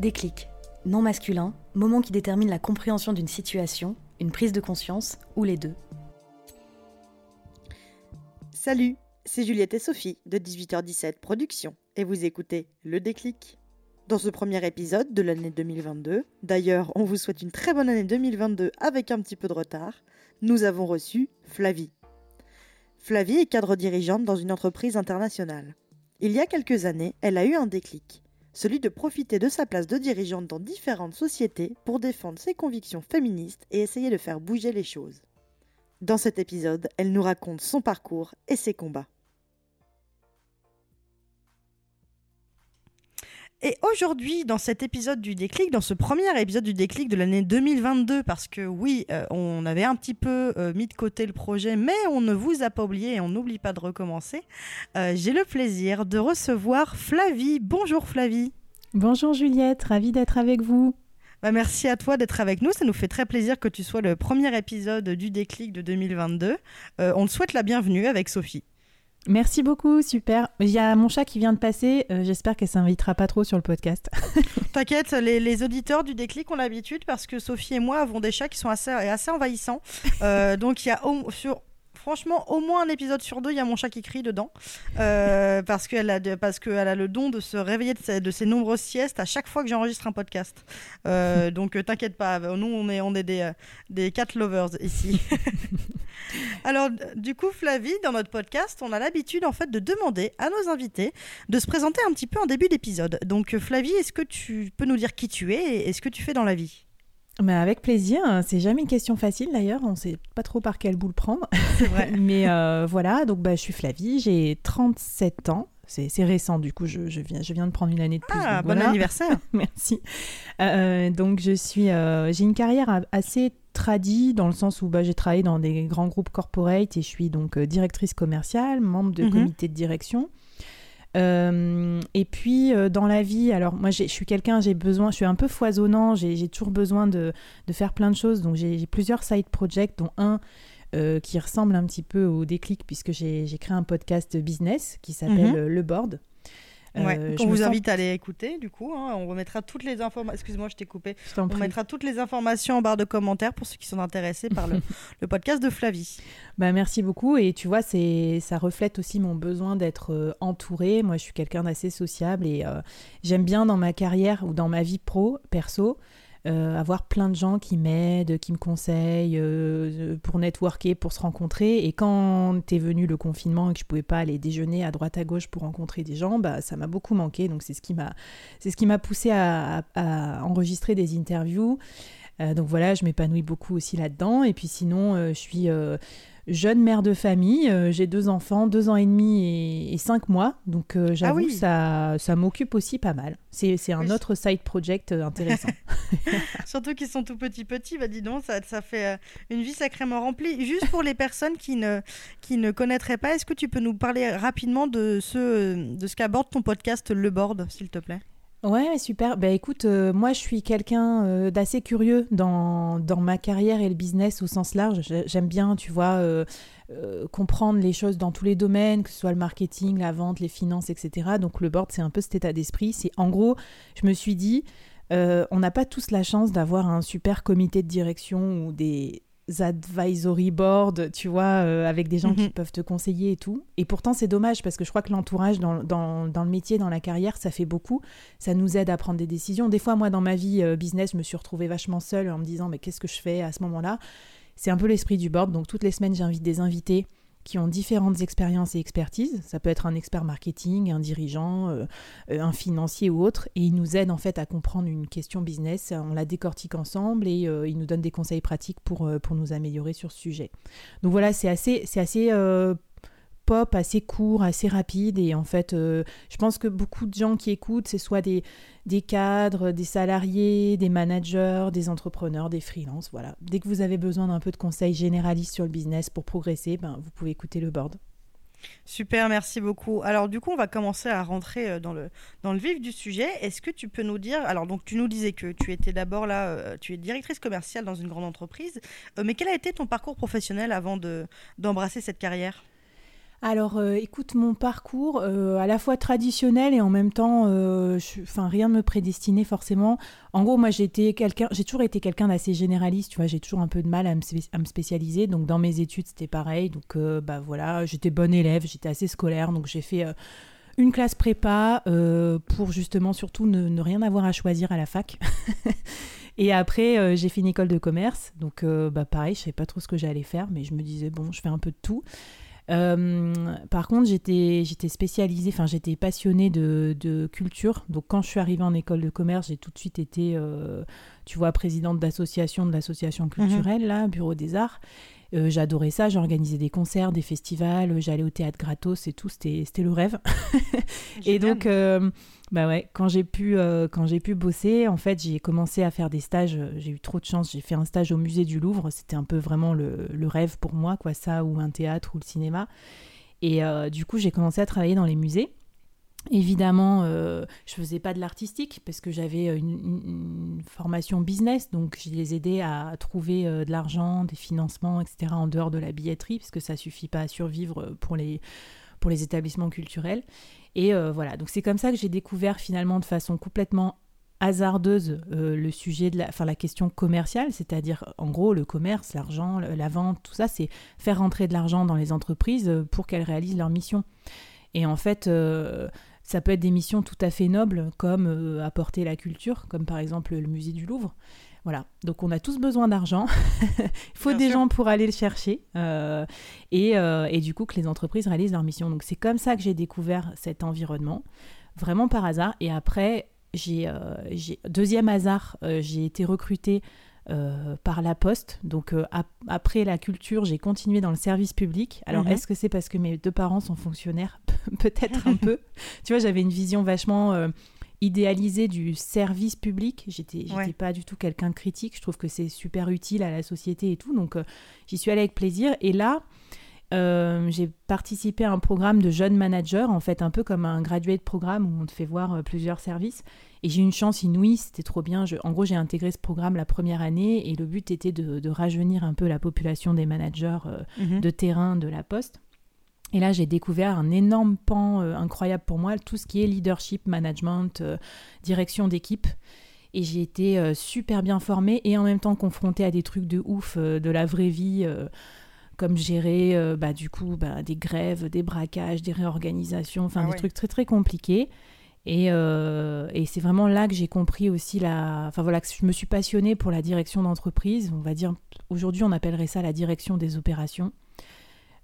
Déclic. Non masculin, moment qui détermine la compréhension d'une situation, une prise de conscience ou les deux. Salut, c'est Juliette et Sophie de 18h17 Productions et vous écoutez Le Déclic. Dans ce premier épisode de l'année 2022, d'ailleurs on vous souhaite une très bonne année 2022 avec un petit peu de retard, nous avons reçu Flavie. Flavie est cadre dirigeante dans une entreprise internationale. Il y a quelques années, elle a eu un déclic, celui de profiter de sa place de dirigeante dans différentes sociétés pour défendre ses convictions féministes et essayer de faire bouger les choses. Dans cet épisode, elle nous raconte son parcours et ses combats. Et aujourd'hui, dans cet épisode du déclic, dans ce premier épisode du déclic de l'année 2022, parce que oui, euh, on avait un petit peu euh, mis de côté le projet, mais on ne vous a pas oublié et on n'oublie pas de recommencer, euh, j'ai le plaisir de recevoir Flavie. Bonjour Flavie. Bonjour Juliette, ravie d'être avec vous. Bah, merci à toi d'être avec nous. Ça nous fait très plaisir que tu sois le premier épisode du déclic de 2022. on te souhaite la bienvenue avec Sophie. Merci beaucoup, super. Il y a mon chat qui vient de passer. Euh, j'espère qu'elle s'invitera pas trop sur le podcast. T'inquiète, les, auditeurs du déclic ont l'habitude parce que Sophie et moi avons des chats qui sont assez, assez envahissants. Euh, donc il y a sur Franchement, au moins un épisode sur deux, il y a mon chat qui crie dedans. Euh, parce qu'elle a, a le don de se réveiller de ses, nombreuses siestes à chaque fois que j'enregistre un podcast. Euh, donc euh, t'inquiète pas, nous on est, on est des, des cat lovers ici. Alors, du coup, Flavie, dans notre podcast, on a l'habitude en fait de demander à nos invités de se présenter un petit peu en début d'épisode. Donc, Flavie, est-ce que tu peux nous dire qui tu es et ce que tu fais dans la vie? Avec plaisir. C'est jamais une question facile d'ailleurs. On ne sait pas trop par quelle boule prendre. Vrai. Mais euh, voilà, donc bah, je suis Flavie, j'ai 37 ans. C'est récent, du coup, je, viens, je viens de prendre une année de plus. Ah, bon anniversaire Merci. Euh, donc, je suis, euh, j'ai une carrière assez tradie dans le sens où bah, j'ai travaillé dans des grands groupes corporate et je suis donc directrice commerciale, membre de mhm. comité de direction. Euh, et puis euh, dans la vie, alors moi je suis quelqu'un, j'ai besoin, je suis un peu foisonnant, j'ai toujours besoin de, de, faire plein de choses. Donc j'ai plusieurs side projects, dont un euh, qui ressemble un petit peu au déclic puisque j'ai créé un podcast business qui s'appelle mhm. Le Board. Euh, on vous invite à aller écouter, du coup. Hein. on remettra toutes les informations. Excuse-moi, je t'ai coupé. on mettra toutes les informations en barre de commentaires pour ceux qui sont intéressés par le, podcast de Flavie. Bah, merci beaucoup. Et tu vois, ça reflète aussi mon besoin d'être euh, entourée. Moi, je suis quelqu'un d'assez sociable et euh, j'aime bien dans ma carrière ou dans ma vie pro, perso, euh, avoir plein de gens qui m'aident, qui me conseillent euh, pour networker, pour se rencontrer. Et quand est venu le confinement et que je pouvais pas aller déjeuner à droite à gauche pour rencontrer des gens, bah, ça m'a beaucoup manqué. Donc c'est ce qui m'a, c'est ce qui m'a poussé à, enregistrer des interviews. Euh, donc voilà, je m'épanouis beaucoup aussi là-dedans. Et puis sinon, je suis jeune mère de famille. Euh, j'ai deux enfants, deux ans et demi et, cinq mois. Donc euh, j'avoue, ah ça, ça m'occupe aussi pas mal. C'est un autre side project euh, intéressant. Surtout qu'ils sont tout petits petits. Bah dis donc, ça, ça fait une vie sacrément remplie. Juste pour les personnes qui ne, qui ne connaîtraient pas, est-ce que tu peux nous parler rapidement de ce, de ce qu'aborde ton podcast Le Board, s'il te plaît? Ouais, super. Bah écoute, euh, moi je suis quelqu'un euh, d'assez curieux dans, dans, ma carrière et le business au sens large. J'aime bien, tu vois, euh, comprendre les choses dans tous les domaines, que ce soit le marketing, la vente, les finances, etc. Donc le board, c'est un peu cet état d'esprit. C'est en gros, je me suis dit, on n'a pas tous la chance d'avoir un super comité de direction ou des advisory board, tu vois, euh, avec des gens qui mhm. peuvent te conseiller et tout. Et pourtant, c'est dommage parce que je crois que l'entourage dans, dans, dans, le métier, dans la carrière, ça fait beaucoup. Ça nous aide à prendre des décisions. Des fois, moi, dans ma vie euh, business, je me suis retrouvée vachement seule en me disant, mais qu'est-ce que je fais à ce moment-là? C'est un peu l'esprit du board. Donc, toutes les semaines, j'invite des invités qui ont différentes expériences et expertises. Ça peut être un expert marketing, un dirigeant, euh, euh, un financier ou autre, et ils nous aident en fait à comprendre une question business. On la décortique ensemble et euh, ils nous donnent des conseils pratiques pour, pour nous améliorer sur ce sujet. Donc voilà, c'est assez, c'est assez assez court, assez rapide. Et en fait, euh, je pense que beaucoup de gens qui écoutent, c'est soit des, des cadres, des salariés, des managers, des entrepreneurs, des freelances. Voilà. Dès que vous avez besoin d'un peu de conseils généralistes sur le business pour progresser, ben, vous pouvez écouter le board. Super, merci beaucoup. Alors du coup, on va commencer à rentrer euh, dans le, dans le vif du sujet. Est-ce que tu peux nous dire, alors donc tu nous disais que tu étais d'abord là, euh, tu es directrice commerciale dans une grande entreprise, mais quel a été ton parcours professionnel avant de, d'embrasser cette carrière? Alors, euh, écoute, mon parcours, euh, à la fois traditionnel et en même temps, euh, rien ne me prédestinait forcément. En gros, moi, j'ai quelqu'un, j'ai toujours été quelqu'un d'assez généraliste, tu vois, j'ai toujours un peu de mal à me, spécialiser. Donc, dans mes études, c'était pareil. Donc, bah voilà, j'étais bonne élève, j'étais assez scolaire, donc j'ai fait une classe prépa pour justement surtout ne, ne, rien avoir à choisir à la fac. Et après, j'ai fait une école de commerce. Donc, bah, pareil, je savais pas trop ce que j'allais faire, mais je me disais, bon, je fais un peu de tout. Euh, par contre, j'étais, j'étais spécialisée, enfin j'étais passionnée de, de, culture. Donc quand je suis arrivée en école de commerce, j'ai tout de suite été, euh, tu vois, présidente d'association, de l'association mhm. culturelle, là, Bureau des Arts. Euh, j'adorais ça, j'organisais des concerts, des festivals, j'allais au théâtre gratos et tout, c'était, c'était le rêve. et donc, bah ouais, quand j'ai pu, euh, quand j'ai pu bosser, en fait, j'ai commencé à faire des stages. Euh, j'ai eu trop de chance. J'ai fait un stage au musée du Louvre. C'était un peu vraiment le, le, rêve pour moi, quoi, ça ou un théâtre ou le cinéma. Et euh, du coup, j'ai commencé à travailler dans les musées. Évidemment, euh, je faisais pas de l'artistique parce que j'avais une, une, formation business, donc je les aidais à trouver de l'argent, des financements, etc. en dehors de la billetterie, parce que ça suffit pas à survivre pour les pour les établissements culturels. Et euh, voilà, donc c'est comme ça que j'ai découvert finalement de façon complètement hasardeuse euh, le sujet de la, enfin, la question commerciale, c'est-à-dire en gros le commerce, l'argent, la vente, tout ça, c'est faire rentrer de l'argent dans les entreprises euh, pour qu'elles réalisent leur mission. Et en fait, ça peut être des missions tout à fait nobles, comme apporter la culture, comme par exemple le musée du Louvre. Voilà, donc on a tous besoin d'argent. Il faut des gens pour aller le chercher euh, et, euh, et, du coup que les entreprises réalisent leur mission. Donc c'est comme ça que j'ai découvert cet environnement, vraiment par hasard. Et après, j'ai euh, deuxième hasard, j'ai été recrutée par la Poste. Donc après la culture, j'ai continué dans le service public. Alors mhm. est-ce que c'est parce que mes deux parents sont fonctionnaires Peut-être un peu. Tu vois, j'avais une vision vachement idéalisé du service public. J'étais n'étais pas du tout quelqu'un de critique. Je trouve que c'est super utile à la société et tout. Donc, euh, j'y suis allée avec plaisir. Et là, euh, j'ai participé à un programme de jeunes managers, en fait, un peu comme un graduate programme où on te fait voir euh, plusieurs services. Et j'ai eu une chance inouïe, c'était trop bien. en gros, j'ai intégré ce programme la première année et le but était de, rajeunir un peu la population des managers mhm. de terrain de la Poste. Et là, j'ai découvert un énorme pan euh, incroyable pour moi, tout ce qui est leadership, management, euh, direction d'équipe. Et j'ai été euh, super bien formée et en même temps confrontée à des trucs de ouf de la vraie vie, comme gérer bah, du coup bah, des grèves, des braquages, des réorganisations, enfin ah des trucs très très compliqués. Et, et c'est vraiment là que j'ai compris aussi la. Enfin voilà, que je me suis passionnée pour la direction d'entreprise. On va dire, aujourd'hui, on appellerait ça la direction des opérations.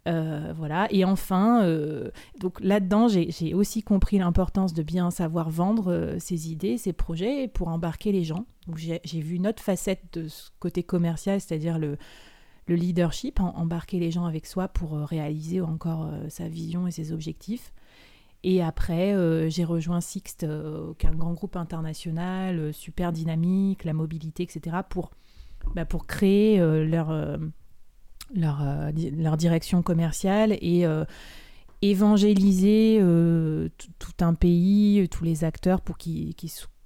Euh, voilà. Et enfin, euh, donc là-dedans, j'ai aussi compris l'importance de bien savoir vendre euh, ses idées, ses projets pour embarquer les gens. J'ai vu une autre facette de ce côté commercial, c'est-à-dire le, le, leadership, embarquer les gens avec soi pour réaliser encore sa vision et ses objectifs. Et après, j'ai rejoint Sixt, qui est un grand groupe international, super dynamique, la mobilité, etc., pour, bah, pour créer leur leur, euh, leur direction commerciale et euh, évangéliser euh, tout un pays, tous les acteurs pour qu'ils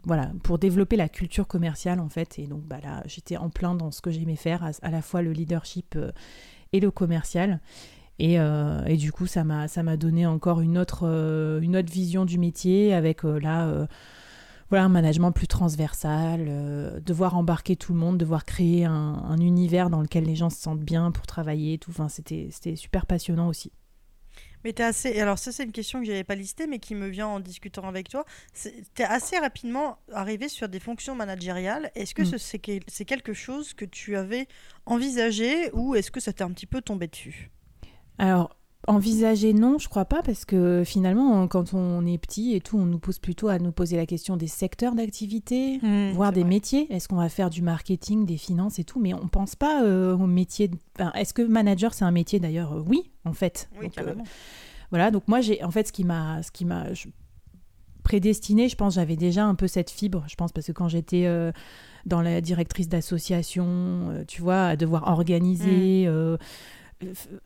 voilà, pour développer la culture commerciale en fait. Et donc bah, là, j'étais en plein dans ce que j'aimais faire, à, la fois le leadership et le commercial. Et, et du coup, ça m'a donné encore une autre, une autre vision du métier avec là voilà, un management plus transversal, euh, devoir embarquer tout le monde, devoir créer un, univers dans lequel les gens se sentent bien pour travailler, tout. Enfin, c'était, c'était super passionnant aussi. Mais tu assez. Alors, ça, c'est une question que je n'avais pas listée, mais qui me vient en discutant avec toi. Tu es assez rapidement arrivé sur des fonctions managériales. Est-ce que mm. c'est quelque chose que tu avais envisagé ou est-ce que ça t'est un petit peu tombé dessus? Alors, Envisager, non, je crois pas, parce que finalement, quand on est petit et tout, on nous pose plutôt à nous poser la question des secteurs d'activité, mmh, voire des métiers. Est-ce qu'on va faire du marketing, des finances et tout? Mais on pense pas euh, au métier. Est-ce que manager, c'est un métier d'ailleurs? Oui, en fait. Oui, euh, voilà, donc moi, j'ai en fait ce qui m'a, ce qui m'a je- prédestiné, je pense, j'avais déjà un peu cette fibre, je pense, parce que quand j'étais euh, dans la directrice d'association, euh, tu vois, à devoir organiser, euh, f-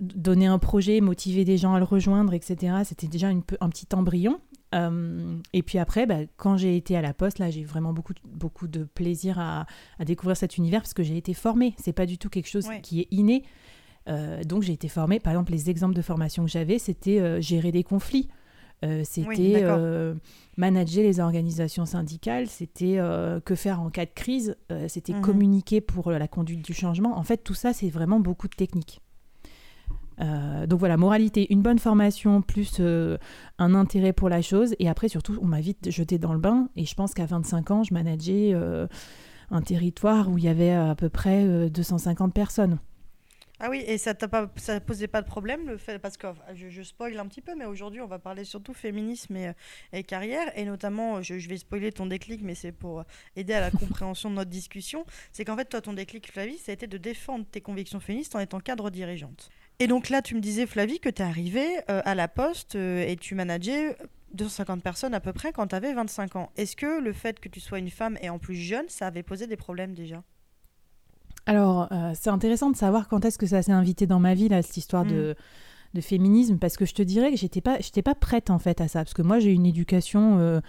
donner un projet, motiver des gens à le rejoindre, etc. C'était déjà une un petit embryon. Euh, et puis après, bah, quand j'ai été à la Poste, là, j'ai vraiment beaucoup, beaucoup de plaisir à, à découvrir cet univers parce que j'ai été formée. C'est pas du tout quelque chose Ouais. qui est inné. Euh, donc j'ai été formée. Par exemple, les exemples de formation que j'avais, c'était euh, gérer des conflits. C'était manager les organisations syndicales, c'était que faire en cas de crise, c'était Mhm. communiquer pour la conduite du changement. En fait, tout ça, c'est vraiment beaucoup de techniques. Euh, donc voilà, moralité, une bonne formation plus euh, un intérêt pour la chose. Et après, surtout, on m'a vite jeté dans le bain. Et je pense qu'à 25 ans, je manageais euh, un territoire où il y avait à peu près euh, 250 personnes. Ah oui, et ça t'a pas, ça posait pas de problème le fait, parce que je, je spoil un petit peu, mais aujourd'hui on va parler surtout féminisme et, et carrière, et notamment, je, je vais spoiler ton déclic, mais c'est pour aider à la compréhension de notre discussion. C'est qu'en fait, toi, ton déclic, Flavie, ça a été de défendre tes convictions féministes en étant cadre dirigeante. Et donc là, tu me disais, Flavie, que tu es arrivée euh, à la Poste euh, et tu manageais 250 personnes à peu près quand tu avais 25 ans. Est-ce que le fait que tu sois une femme et en plus jeune, ça avait posé des problèmes déjà? Alors, euh, c'est intéressant de savoir quand est-ce que ça s'est invité dans ma vie, là, cette histoire de, de féminisme, parce que je te dirais que j'étais pas, j'étais pas prête en fait à ça, parce que moi j'ai une éducation,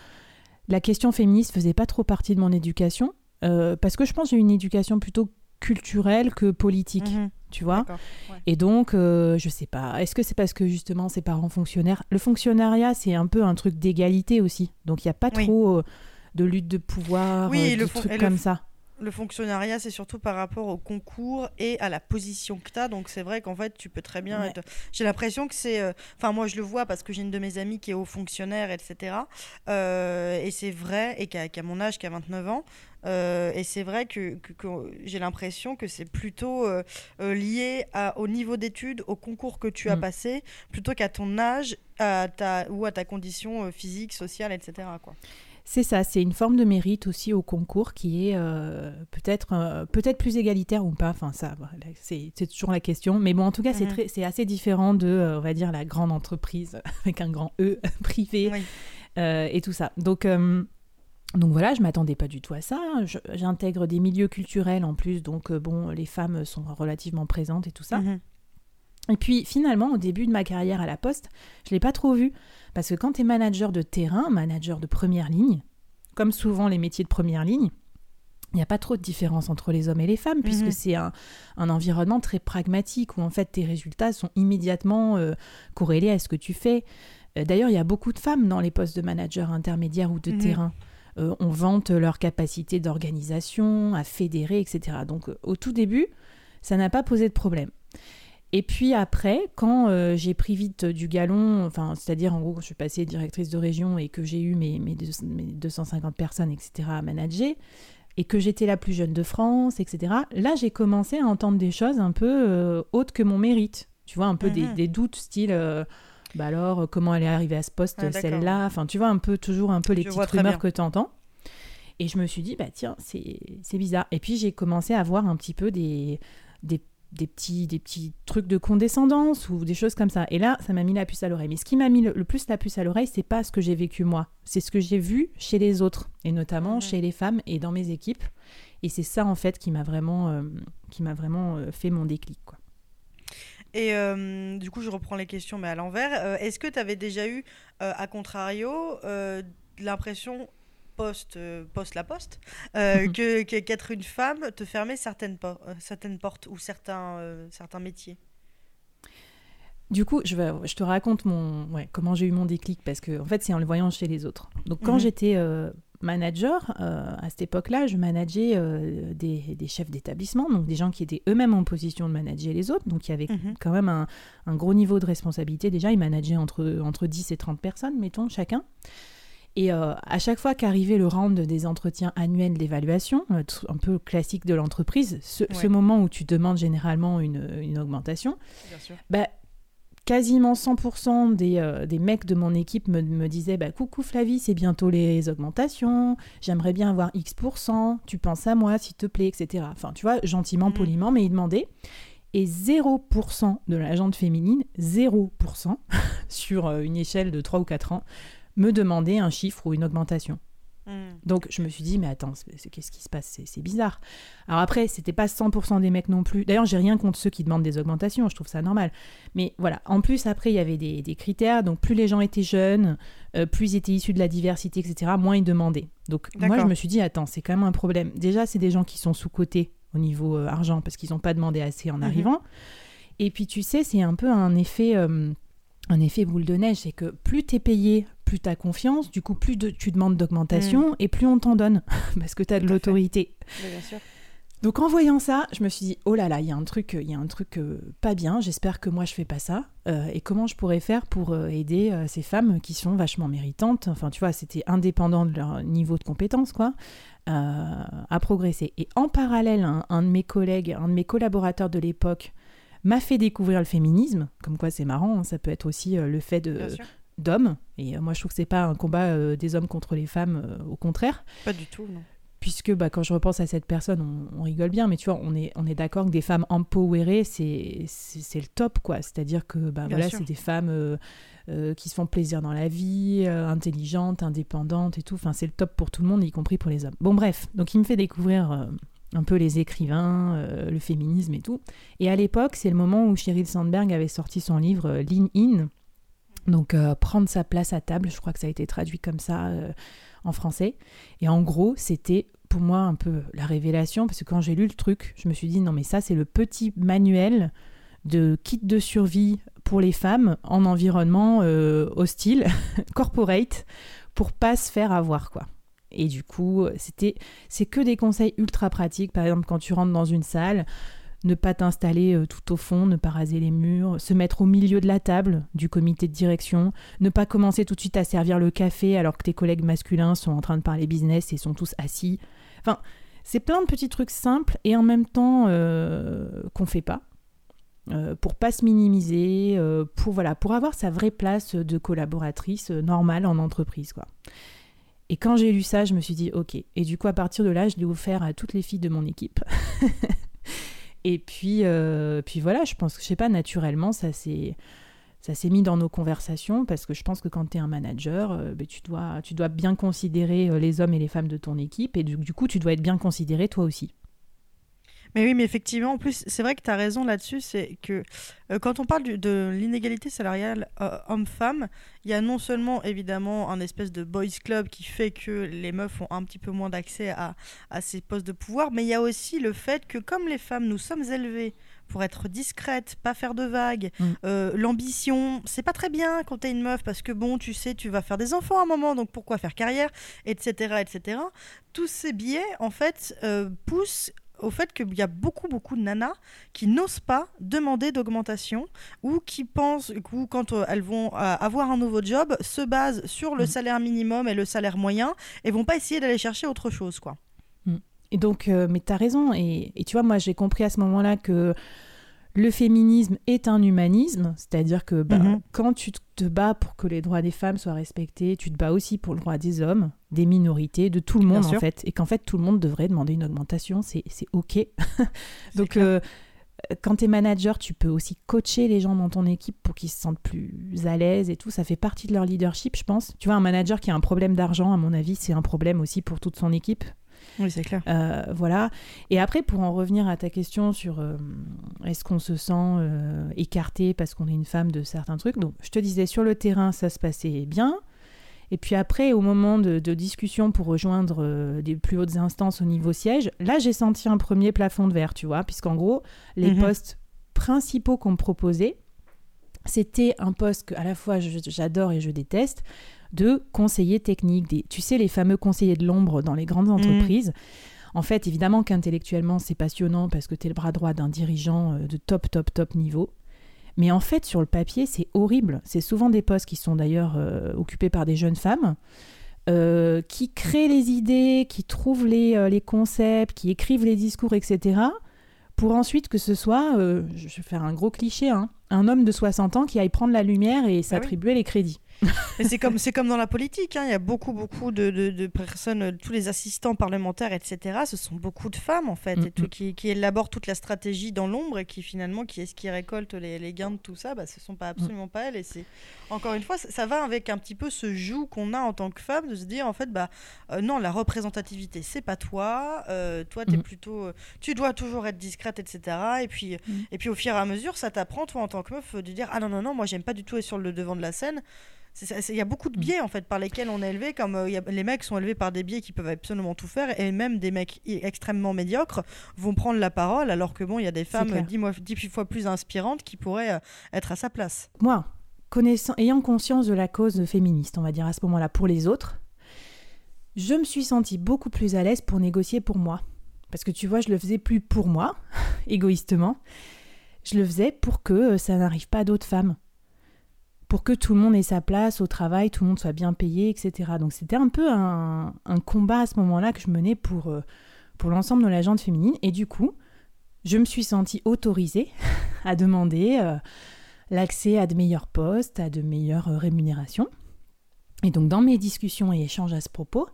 la question féministe faisait pas trop partie de mon éducation, parce que je pense que j'ai une éducation plutôt culturelle que politique, Mhm, tu vois. Ouais. Et donc, euh, je sais pas, est-ce que c'est parce que justement ses parents fonctionnaires Le fonctionnariat, c'est un peu un truc d'égalité aussi, donc il n'y a pas Oui. trop euh, de lutte de pouvoir, Oui, euh, le de trucs et comme ça. Le fonctionnariat, c'est surtout par rapport au concours et à la position que tu as. Donc, c'est vrai qu'en fait, tu peux très bien Ouais. être. J'ai l'impression que c'est. euh, Enfin, moi, je le vois parce que j'ai une de mes amies qui est haut fonctionnaire, etc. Euh, et c'est vrai, et qui a, qui a mon âge, qui a 29 ans. Euh, et c'est vrai que, que- que j'ai l'impression que c'est plutôt lié à- au niveau d'études, au concours que tu as Mm. passé, plutôt qu'à ton âge à ta, ou à ta condition physique, sociale, etc. Quoi. C'est ça, c'est une forme de mérite aussi au concours qui est euh, peut-être euh, peut-être plus égalitaire ou pas. Enfin, ça, voilà, c'est toujours la question. Mais bon, en tout cas, c'est c'est assez différent de, euh, on va dire, la grande entreprise avec un grand E Oui. euh, et tout ça. Donc, donc voilà, je m'attendais pas du tout à ça. Je- J'intègre des milieux culturels en plus, donc bon, les femmes sont relativement présentes et tout ça. Mhm. Et puis finalement, au début de ma carrière à la Poste, je l'ai pas trop vu. Parce que quand tu es manager de terrain, manager de première ligne, comme souvent les métiers de première ligne, il n'y a pas trop de différence entre les hommes et les femmes, puisque Mhm. c'est un, un environnement très pragmatique où en fait tes résultats sont immédiatement euh, corrélés à ce que tu fais. Euh, D'ailleurs, il y a beaucoup de femmes dans les postes de manager intermédiaire ou de Mhm. terrain. Euh, on vante leur capacité d'organisation, à fédérer, etc. Donc au tout début, ça n'a pas posé de problème. Et puis après, quand euh, j'ai pris vite du galon, enfin, c'est-à-dire en gros, quand je suis passée directrice de région et que j'ai eu mes, mes, deux- mes 250 personnes, etc., à manager, et que j'étais la plus jeune de France, etc., là, j'ai commencé à entendre des choses un peu euh, hautes que mon mérite. Tu vois, un peu des, Mhm. des doutes, style, euh, bah alors, euh, comment elle est arrivée à ce poste, Ah, celle-là? Enfin, tu vois, un peu, toujours un peu les Je petites rumeurs bien. que tu entends. Et je me suis dit, bah tiens, c'est c'est bizarre. Et puis j'ai commencé à voir un petit peu des, des, des petits, des petits trucs de condescendance ou des choses comme ça. Et là, ça m'a mis la puce à l'oreille. Mais ce qui m'a mis le, le plus la puce à l'oreille, c'est pas ce que j'ai vécu moi. C'est ce que j'ai vu chez les autres, et notamment chez les femmes et dans mes équipes. Et c'est ça, en fait, qui m'a vraiment, euh, qui m'a vraiment euh, fait mon déclic. Quoi. Et euh, du coup, je reprends les questions, mais à l'envers. Est-ce que tu avais déjà eu, à contrario, l'impression, post, euh, post la poste, euh, que que- qu'être une femme te fermait certaines, po- euh, certaines portes ou certains, euh, certains métiers Du coup, je, vais, je te raconte mon, ouais, comment j'ai eu mon déclic, parce que en fait, c'est en le voyant chez les autres. Donc, quand Mhm. j'étais euh, manager, à cette époque-là, je manageais des, des chefs d'établissement, donc des gens qui étaient eux-mêmes en position de manager les autres, donc il y avait Mhm. quand même un, un gros niveau de responsabilité. Déjà, ils manageaient entre, entre 10 et 30 personnes, mettons, chacun. Et euh, à chaque fois qu'arrivait le round des entretiens annuels d'évaluation, euh, un peu classique de l'entreprise, ce, moment où tu demandes généralement une, une augmentation, Bien sûr. bah, quasiment 100% des, euh, des mecs de mon équipe me, me disaient bah, Coucou Flavie, c'est bientôt les augmentations, j'aimerais bien avoir X%, tu penses à moi s'il te plaît, etc. Enfin, tu vois, gentiment, Mhm. poliment, mais ils demandaient. Et 0% de la gente féminine, 0% sur une échelle de 3 ou 4 ans, me demandait un chiffre ou une augmentation. Hmm. Donc je me suis dit, mais attends, qu'est-ce qui se passe? C'est- bizarre. Alors après, c'était pas 100% des mecs non plus. D'ailleurs, j'ai rien contre ceux qui demandent des augmentations, je trouve ça normal. Mais voilà, en plus, après, il y avait des, des critères. Donc plus les gens étaient jeunes, euh, plus ils étaient issus de la diversité, etc., moins ils demandaient. Donc moi, je me suis dit, attends, c'est quand même un problème. Déjà, c'est des gens qui sont sous-cotés au niveau euh, argent parce qu'ils n'ont pas demandé assez en Mhm. arrivant. Et puis, tu sais, c'est un peu un effet, euh, un effet boule de neige. C'est que plus tu es payé, plus tu as confiance. Du coup, plus de- tu demandes d'augmentation et plus on t'en donne parce que tu as de l'autorité. Donc en voyant ça, je me suis dit oh là là, il y a un truc, il y a un truc euh, pas bien. J'espère que moi je fais pas ça. Euh, et comment je pourrais faire pour euh, aider ces femmes qui sont vachement méritantes. Enfin, tu vois, c'était indépendant de leur niveau de compétence, quoi, à progresser. Et en parallèle, un, un de mes collègues, un de mes collaborateurs de l'époque m'a fait découvrir le féminisme. Comme quoi, c'est marrant. hein, ça peut être aussi euh, le fait de d'hommes. Et euh, moi, je trouve que c'est pas un combat euh, des hommes contre les femmes. euh, au contraire Pas du tout, non. puisque bah, quand je repense à cette personne, on, on rigole bien, mais tu vois, on est, on est d'accord que des femmes empowerées, c'est c'est c'est le top, quoi. C'est-à-dire que bah, voilà, sûr. c'est des femmes euh, qui se font plaisir dans la vie, intelligentes, indépendantes et tout. Enfin, c'est le top pour tout le monde, y compris pour les hommes. Bon, bref, donc il me fait découvrir un peu les écrivains, euh, le féminisme et tout. Et à l'époque, c'est le moment où Sheryl Sandberg avait sorti son livre euh, Lean In. Donc, euh, prendre sa place à table, je crois que ça a été traduit comme ça en français. Et en gros, c'était pour moi un peu la révélation, parce que quand j'ai lu le truc, je me suis dit, non mais ça c'est le petit manuel de kit de survie pour les femmes en environnement hostile, corporate, pour pas se faire avoir, quoi. Et du coup, c'était, c'est que des conseils ultra pratiques. Par exemple, quand tu rentres dans une salle, ne pas t'installer euh, tout au fond, ne pas raser les murs, se mettre au milieu de la table du comité de direction, ne pas commencer tout de suite à servir le café alors que tes collègues masculins sont en train de parler business et sont tous assis. Enfin, c'est plein de petits trucs simples et en même temps euh, qu'on fait pas. euh, pour pas se minimiser, euh, pour voilà, pour avoir sa vraie place de collaboratrice euh, normale en entreprise, quoi. Et quand j'ai lu ça, je me suis dit ok. Et du coup, à partir de là, je l'ai offert à toutes les filles de mon équipe. Et puis, euh, puis voilà, je pense que, je sais pas, naturellement, ça s'est, ça s'est mis dans nos conversations parce que je pense que quand tu es un manager, euh, ben, tu, dois, tu dois bien considérer euh, les hommes et les femmes de ton équipe et du, du coup, tu dois être bien considéré toi aussi. Mais oui, mais effectivement, en plus, c'est vrai que tu as raison là-dessus, c'est que euh, quand on parle du- de l'inégalité salariale euh, homme-femme, il y a non seulement évidemment un espèce de boys club qui fait que les meufs ont un petit peu moins d'accès à, à ces postes de pouvoir, mais il y a aussi le fait que comme les femmes, nous sommes élevées pour être discrètes, pas faire de vagues, Mm. euh, l'ambition, c'est pas très bien quand t'es une meuf parce que bon, tu sais, tu vas faire des enfants à un moment, donc pourquoi faire carrière, etc., etc. Tous ces biais, en fait, euh, poussent au fait qu'il y a beaucoup, beaucoup de nanas qui n'osent pas demander d'augmentation ou qui pensent, ou quand euh, elles vont euh, avoir un nouveau job, se basent sur le Mhm. salaire minimum et le salaire moyen et vont pas essayer d'aller chercher autre chose, quoi. Et donc, euh, mais t'as raison. Et, et tu vois, moi, j'ai compris à ce moment-là que le féminisme est un humanisme, c'est-à-dire que bah, Mhm. quand tu te bats pour que les droits des femmes soient respectés, tu te bats aussi pour le droit des hommes, des minorités, de tout le monde en fait, et qu'en fait tout le monde devrait demander une augmentation, c'est c'est ok. Donc euh, quand tu es manager, tu peux aussi coacher les gens dans ton équipe pour qu'ils se sentent plus à l'aise et tout. Ça fait partie de leur leadership, je pense. Tu vois, un manager qui a un problème d'argent, à mon avis, c'est un problème aussi pour toute son équipe. Oui, c'est clair. Euh, voilà. Et après, pour en revenir à ta question sur euh, est-ce qu'on se sent euh, écarté parce qu'on est une femme de certains trucs. Donc, je te disais, sur le terrain, ça se passait bien. Et puis après, au moment de, de discussion pour rejoindre des plus hautes instances au niveau siège, là, j'ai senti un premier plafond de verre, tu vois, puisqu'en gros, les Mhm. postes principaux qu'on me proposait, c'était un poste que à la fois j'adore et je déteste, de conseiller technique. Des, tu sais, les fameux conseillers de l'ombre dans les grandes entreprises. En fait, évidemment qu'intellectuellement, c'est passionnant parce que tu es le bras droit d'un dirigeant euh, de top, top, top niveau. Mais en fait, sur le papier, c'est horrible. C'est souvent des postes qui sont d'ailleurs euh, occupés par des jeunes femmes. euh, qui créent les idées, qui trouvent les, euh, les concepts, qui écrivent les discours, etc. Pour ensuite que ce soit, euh, je vais faire un gros cliché, hein, un homme de 60 ans qui aille prendre la lumière et s'attribuer les crédits. C'est comme, comme dans la politique, hein. il y a beaucoup, beaucoup de, de, de personnes, euh, tous les assistants parlementaires, etc. Ce sont beaucoup de femmes, en fait, Mm, et tout, qui, qui élaborent toute la stratégie dans l'ombre et qui, finalement, qui est ce qui récolte les, les gains de tout ça, bah, ce sont pas absolument pas elles. Et c'est, encore une fois, ça, ça va avec un petit peu ce joug qu'on a en tant que femme de se dire, en fait, bah, euh, non, la représentativité, c'est pas toi. euh, toi, Mm. plutôt, tu dois toujours être discrète, etc. Et puis, Mm. et puis, au fur et à mesure, ça t'apprend, toi, en tant que meuf, de dire, ah non, non, non, moi, j'aime pas du tout être sur le devant de la scène. Il y a beaucoup de Mm. biais en fait par lesquels on est élevé, comme euh, il y a- les mecs sont élevés par des biais qui peuvent absolument tout faire, et même des mecs extrêmement médiocres vont prendre la parole, alors que bon, il y a des femmes clair. dix, mois- dix fois plus inspirantes qui pourraient euh, être à sa place. Moi, connaissant, ayant conscience de la cause féministe, on va dire à ce moment-là, pour les autres, je me suis sentie beaucoup plus à l'aise pour négocier pour moi. Parce que tu vois, je le faisais plus pour moi, égoïstement. Je le faisais pour que euh, ça n'arrive pas à d'autres femmes. Pour que tout le monde ait sa place au travail, tout le monde soit bien payé, etc. Donc c'était un peu un, combat à ce moment-là que je menais pour, euh, pour l'ensemble de la gente féminine. Et du coup, je me suis sentie autorisée à demander euh, l'accès à de meilleurs postes, à de meilleures euh, rémunérations. Et donc dans mes discussions et échanges à ce propos,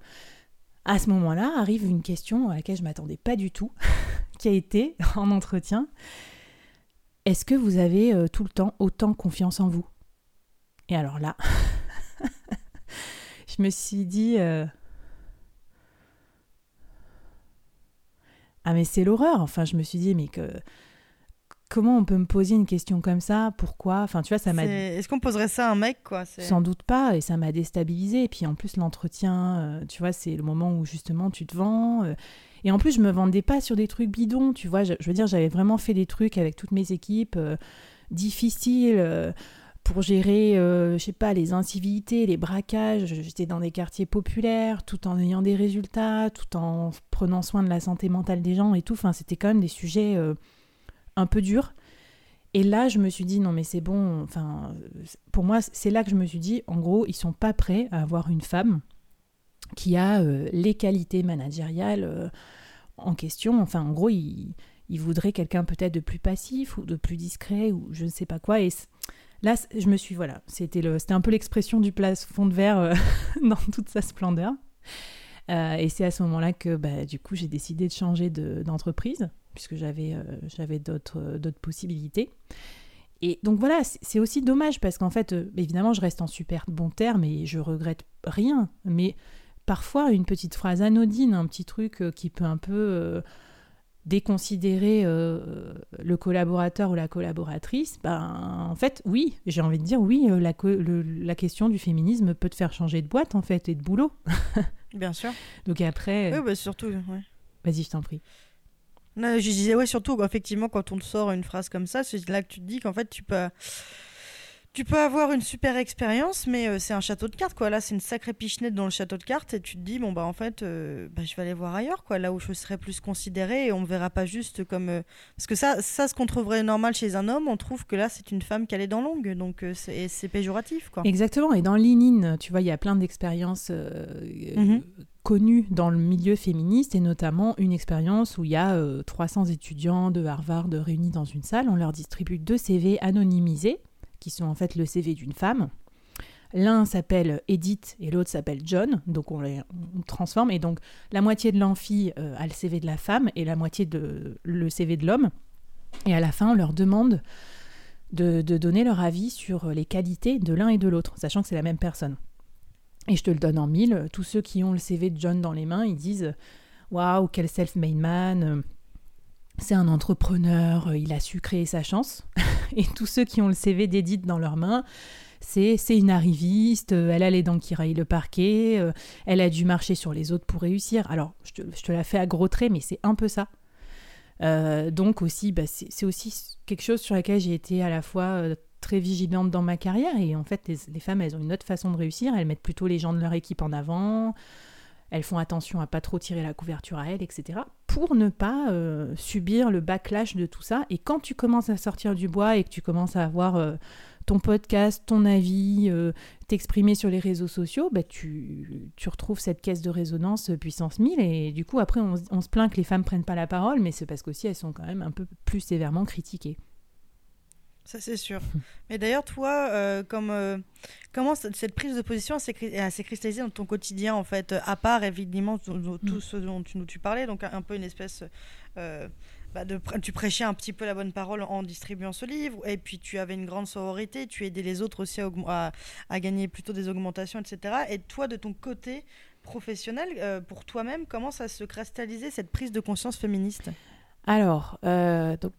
à ce moment-là arrive une question à laquelle je m'attendais pas du tout, qui a été en entretien. Est-ce que vous avez tout le temps autant confiance en vous? Et alors là, je me suis dit... euh, Ah mais c'est l'horreur. Enfin, je me suis dit mais que comment on peut me poser une question comme ça? Pourquoi? Enfin, tu vois, ça m'a Est-ce qu'on poserait ça à un mec quoi? Sans doute pas, et ça m'a déstabilisée. Et puis en plus, l'entretien, euh, tu vois, c'est le moment où justement tu te vends. euh, et en plus, je me vendais pas sur des trucs bidons, tu vois. Je, je veux dire, j'avais vraiment fait des trucs avec toutes mes équipes euh, difficiles pour gérer, euh, je sais pas, les incivilités, les braquages. J'étais dans des quartiers populaires, tout en ayant des résultats, tout en prenant soin de la santé mentale des gens et tout. Enfin, c'était quand même des sujets euh, un peu durs. Et là, je me suis dit, non, mais c'est bon. Enfin, pour moi, c'est là que je me suis dit, en gros, ils sont pas prêts à avoir une femme qui a euh, les qualités managériales en question. Enfin, en gros, ils, ils voudraient quelqu'un peut-être de plus passif ou de plus discret ou je ne sais pas quoi. Là, je me suis, voilà, c'était un peu l'expression du plafond de verre euh, dans toute sa splendeur. Euh, et c'est à ce moment-là que, bah, du coup, j'ai décidé de changer de- d'entreprise puisque j'avais euh, j'avais d'autres possibilités. Et donc voilà, c'est aussi dommage parce qu'en fait, évidemment, je reste en super bon terme et je regrette rien. Mais parfois, une petite phrase anodine, un petit truc qui peut un peu déconsidérer euh, le collaborateur ou la collaboratrice, ben en fait, oui, j'ai envie de dire oui, euh, la, le- la question du féminisme peut te faire changer de boîte en fait et de boulot. Bien sûr. Donc après, euh, Oui, bah, surtout. ouais. vas-y, je t'en prie. Non, je disais, ouais, surtout, effectivement, quand on te sort une phrase comme ça, c'est là que tu te dis qu'en fait, tu peux, tu peux avoir une super expérience, mais euh, c'est un château de cartes, quoi. Là, c'est une sacrée pichenette dans le château de cartes, et tu te dis, bon, bah, en fait, euh, bah, je vais aller voir ailleurs, quoi, là où je serai plus considérée, et on me verra pas juste comme. euh, Parce que ça, ça, ce qu'on trouverait normal chez un homme, on trouve que là, c'est une femme qui est dans longue, donc euh, c'est et c'est péjoratif, quoi. Exactement. Et dans Lénine, tu vois, il y a plein d'expériences euh, Mhm. connues dans le milieu féministe, et notamment une expérience où il y a euh, 300 étudiants de Harvard réunis dans une salle. On leur distribue deux CV anonymisés, qui sont en fait le CV d'une femme. L'un s'appelle Edith et l'autre s'appelle John, donc on les transforme. Et donc la moitié de l'amphi euh, a le CV de la femme et la moitié de le CV de l'homme. Et à la fin, on leur demande de, de donner leur avis sur les qualités de l'un et de l'autre, sachant que c'est la même personne. Et je te le donne en mille. Tous ceux qui ont le CV de John dans les mains, ils disent Waouh, quel self-made man C'est un entrepreneur, euh, il a su créer sa chance. Et tous ceux qui ont le CV d'Edith dans leurs mains, c'est une arriviste, euh, elle a les dents qui raillent le parquet, euh, elle a dû marcher sur les autres pour réussir. Alors, je te, la fais à gros traits, mais c'est un peu ça. Donc aussi, bah, c'est aussi quelque chose sur laquelle j'ai été à la fois très vigilante dans ma carrière. Et en fait, les femmes, elles ont une autre façon de réussir. Elles mettent plutôt les gens de leur équipe en avant. Elles font attention à pas trop tirer la couverture à elles, etc. Pour ne pas euh, subir le backlash de tout ça. Et quand tu commences à sortir du bois et que tu commences à avoir euh, ton podcast, ton avis, euh, t'exprimer sur les réseaux sociaux, bah, tu, retrouves cette caisse de résonance puissance 1000. Et du coup, après, on, se- on se plaint que les femmes prennent pas la parole, mais c'est parce qu'aussi elles sont quand même un peu plus sévèrement critiquées. Ça, c'est sûr. Mais d'ailleurs, toi, euh, comme, euh, comment cette prise de position s'est cristallisée dans ton quotidien, en fait, à part évidemment tout, mm. ce dont tu, tu parlais, donc un peu une espèce. Euh, bah, de, tu prêchais un petit peu la bonne parole en distribuant ce livre, et puis tu avais une grande sororité, tu aidais les autres aussi à, à, gagner plutôt des augmentations, etc. Et toi, de ton côté professionnel, pour toi-même, comment ça se cristallisait cette prise de conscience féministe? Alors, donc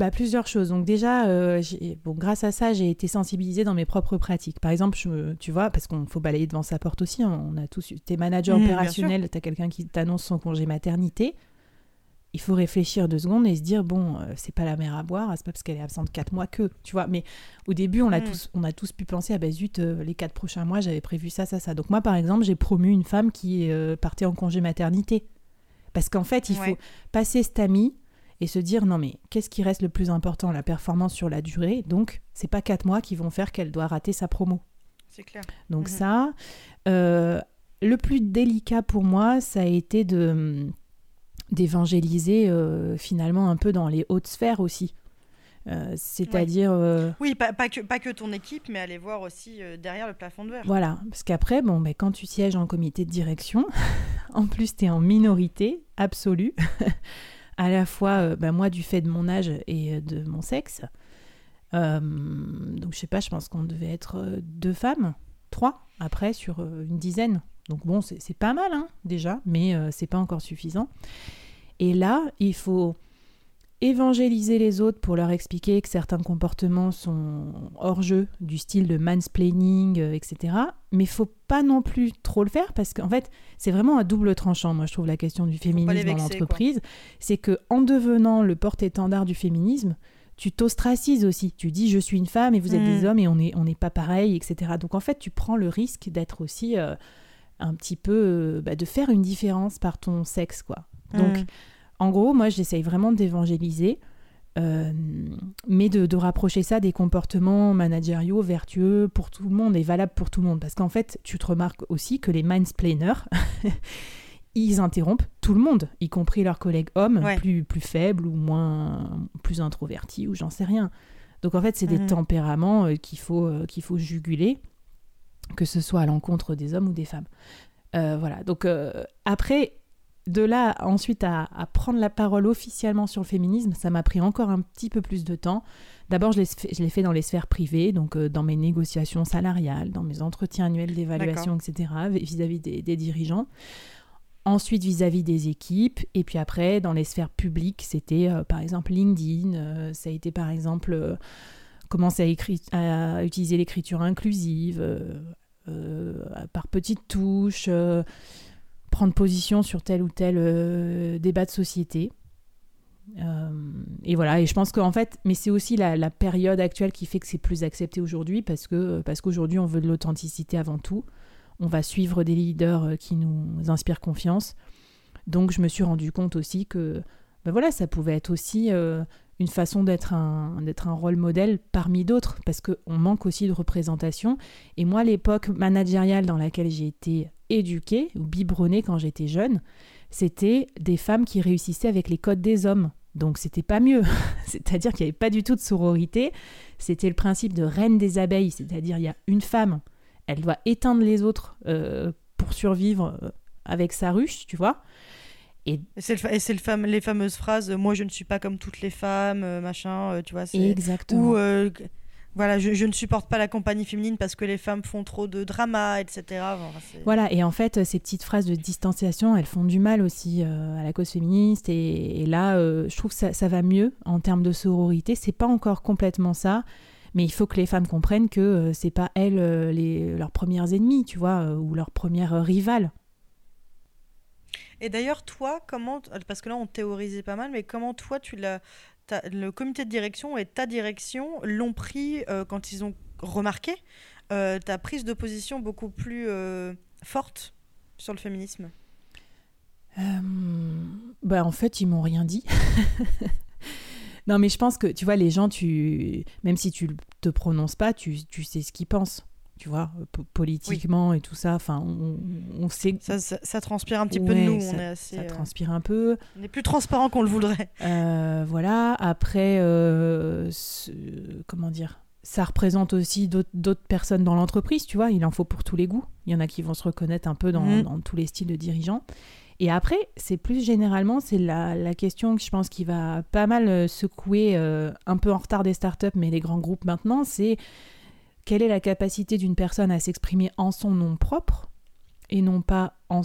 bah, Plusieurs choses. Donc déjà, euh, bon, grâce à ça, j'ai été sensibilisée dans mes propres pratiques. Par exemple, je, tu vois, parce qu'on faut balayer devant sa porte aussi, hein, on a tous, t'es manager mmh, opérationnel, tu as quelqu'un qui t'annonce son congé maternité, il faut réfléchir deux secondes et se dire, bon, euh, c'est pas la mère à boire, c'est pas parce qu'elle est absente quatre mois que, tu vois. Mais au début, on, a, mmh. tous, on a tous pu penser, ah ben zut, euh, les quatre prochains mois, j'avais prévu ça, ça, ça. Donc moi, par exemple, j'ai promu une femme qui partait en congé maternité. Parce qu'en fait, il faut passer ce tamis et se dire non mais qu'est-ce qui reste le plus important La performance sur la durée? Donc c'est pas quatre mois qui vont faire qu'elle doit rater sa promo. C'est clair. Donc mhm. ça, euh, le plus délicat pour moi, ça a été de d'évangéliser euh, finalement un peu dans les hautes sphères aussi. Euh, c'est-à-dire... Oui, pas, pas, que, pas que ton équipe, mais aller voir aussi derrière le plafond de verre. Voilà, parce qu'après, bon, ben, quand tu sièges en comité de direction, en plus tu es en minorité absolue, à la fois, euh, bah, moi, du fait de mon âge et euh, de mon sexe. Euh, donc, je sais pas, je pense qu'on devait être deux femmes, trois, après, sur une dizaine. Donc, bon, c'est pas mal, hein, déjà, mais c'est pas encore suffisant. Et là, il faut évangéliser les autres pour leur expliquer que certains comportements sont hors jeu, du style de mansplaining, euh, etc. Mais il faut pas non plus trop le faire parce qu'en fait, c'est vraiment un double tranchant. Moi, je trouve la question du féminisme dans l'entreprise, c'est que en devenant le porte-étendard du féminisme, tu t'ostracises aussi. Tu dis je suis une femme et vous êtes des mm. hommes et on n'est on pas pareil, etc. Donc en fait, tu prends le risque d'être aussi euh, un petit peu, euh, bah, de faire une différence par ton sexe, quoi. Donc mm. En gros, moi, j'essaye vraiment d'évangéliser, euh, mais de, rapprocher ça des comportements managériaux vertueux pour tout le monde et valables pour tout le monde. Parce qu'en fait, tu te remarques aussi que les mindsplainers, ils interrompent tout le monde, y compris leurs collègues hommes plus, plus faibles ou moins plus introvertis ou j'en sais rien. Donc en fait, c'est des mhm. tempéraments euh, qu'il faut, euh, qu'il faut juguler, que ce soit à l'encontre des hommes ou des femmes. voilà, donc après, de là ensuite à, prendre la parole officiellement sur le féminisme, ça m'a pris encore un petit peu plus de temps. D'abord, je l'ai fait dans les sphères privées, donc euh, dans mes négociations salariales, dans mes entretiens annuels d'évaluation, etc., vis-à-vis des, dirigeants. Ensuite, vis-à-vis des équipes. Et puis après, dans les sphères publiques, c'était euh, par exemple LinkedIn, euh, ça a été par exemple commencer à, à utiliser l'écriture inclusive par petites touches prendre position sur tel ou tel euh, débat de société. Euh, et voilà, et je pense qu'en fait, mais c'est aussi la, période actuelle qui fait que c'est plus accepté aujourd'hui parce que parce qu'aujourd'hui on veut de l'authenticité avant tout. On va suivre des leaders euh, qui nous inspirent confiance. Donc je me suis rendu compte aussi que ben voilà, ça pouvait être aussi une façon d'être un, d'être un rôle modèle parmi d'autres, parce qu'on manque aussi de représentation. Et moi, l'époque managériale dans laquelle j'ai été éduquée ou biberonnée quand j'étais jeune, c'était des femmes qui réussissaient avec les codes des hommes. Donc c'était pas mieux. c'est-à-dire qu'il n'y avait pas du tout de sororité. C'était le principe de reine des abeilles, c'est-à-dire il y a une femme, elle doit éteindre les autres euh, pour survivre euh, avec sa ruche, tu vois. Et, c'est le, les fameuses phrases Moi, je ne suis pas comme toutes les femmes, euh, machin, euh, tu vois. Exactement. Ou, euh, voilà, je, ne supporte pas la compagnie féminine parce que les femmes font trop de drama, etc. voilà, et en fait, ces petites phrases de distanciation, elles font du mal aussi à la cause féministe. Et, là, je trouve que ça, ça, va mieux en termes de sororité. C'est pas encore complètement ça. Mais il faut que les femmes comprennent que c'est pas elles les, leurs premières ennemies, tu vois, ou leurs premières rivales. Et d'ailleurs, toi, comment, parce que là on théorisait pas mal, mais comment toi, tu l'as, le comité de direction et ta direction l'ont pris euh, quand ils ont remarqué euh, ta prise de position beaucoup plus euh, forte sur le féminisme? Bah, En fait, ils m'ont rien dit. non, mais je pense que, tu vois, les gens, tu... même si tu te prononces pas, tu, tu sais ce qu'ils pensent tu vois, politiquement et tout ça. Enfin, on, sait. Ça, ça, transpire un petit peu de nous. Ça, on est assez, ça transpire un peu. On est plus transparent qu'on le voudrait. voilà. Après, comment dire ça représente aussi d'autres personnes dans l'entreprise, tu vois, il en faut pour tous les goûts. Il y en a qui vont se reconnaître un peu dans, dans tous les styles de dirigeants. Et après, c'est plus généralement, c'est la, la, question que je pense qui va pas mal euh, secouer, euh, un peu en retard des startups, mais les grands groupes maintenant, c'est quelle est la capacité d'une personne à s'exprimer en son nom propre et non pas en